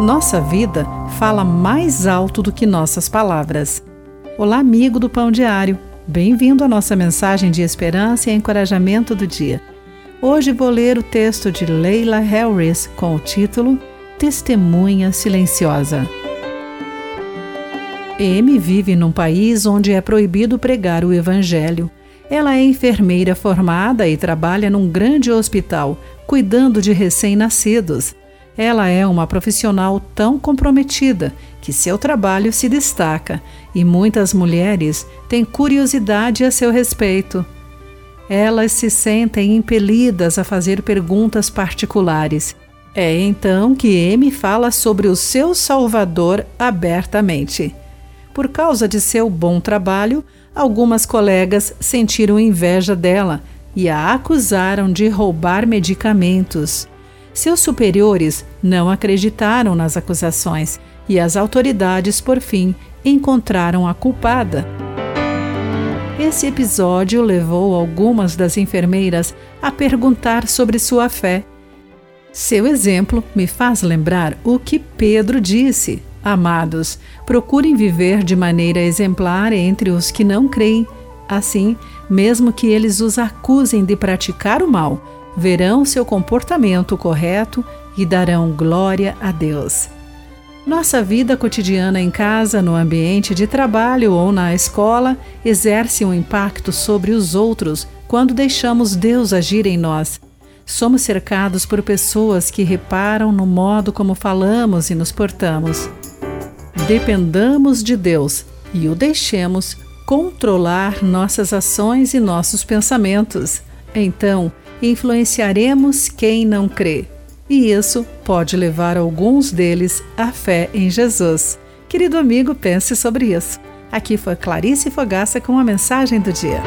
Nossa vida fala mais alto do que nossas palavras. Olá, amigo do Pão Diário. Bem-vindo à nossa mensagem de esperança e encorajamento do dia. Hoje vou ler o texto de Leila Harris com o título Testemunha Silenciosa. Amy vive num país onde é proibido pregar o Evangelho. Ela é enfermeira formada e trabalha num grande hospital, cuidando de recém-nascidos. Ela é uma profissional tão comprometida que seu trabalho se destaca e muitas mulheres têm curiosidade a seu respeito. Elas se sentem impelidas a fazer perguntas particulares. É então que M fala sobre o seu Salvador abertamente. Por causa de seu bom trabalho, algumas colegas sentiram inveja dela e a acusaram de roubar medicamentos. Seus superiores não acreditaram nas acusações e as autoridades, por fim, encontraram a culpada. Esse episódio levou algumas das enfermeiras a perguntar sobre sua fé. Seu exemplo me faz lembrar o que Pedro disse: Amados, procurem viver de maneira exemplar entre os que não creem. Assim, mesmo que eles os acusem de praticar o mal, verão seu comportamento correto e darão glória a Deus. Nossa vida cotidiana em casa, no ambiente de trabalho ou na escola exerce um impacto sobre os outros quando deixamos Deus agir em nós. Somos cercados por pessoas que reparam no modo como falamos e nos portamos. Dependamos de Deus e o deixemos controlar nossas ações e nossos pensamentos. Então, influenciaremos quem não crê. E isso pode levar alguns deles à fé em Jesus. Querido amigo, pense sobre isso. Aqui foi Clarice Fogaça com a mensagem do dia.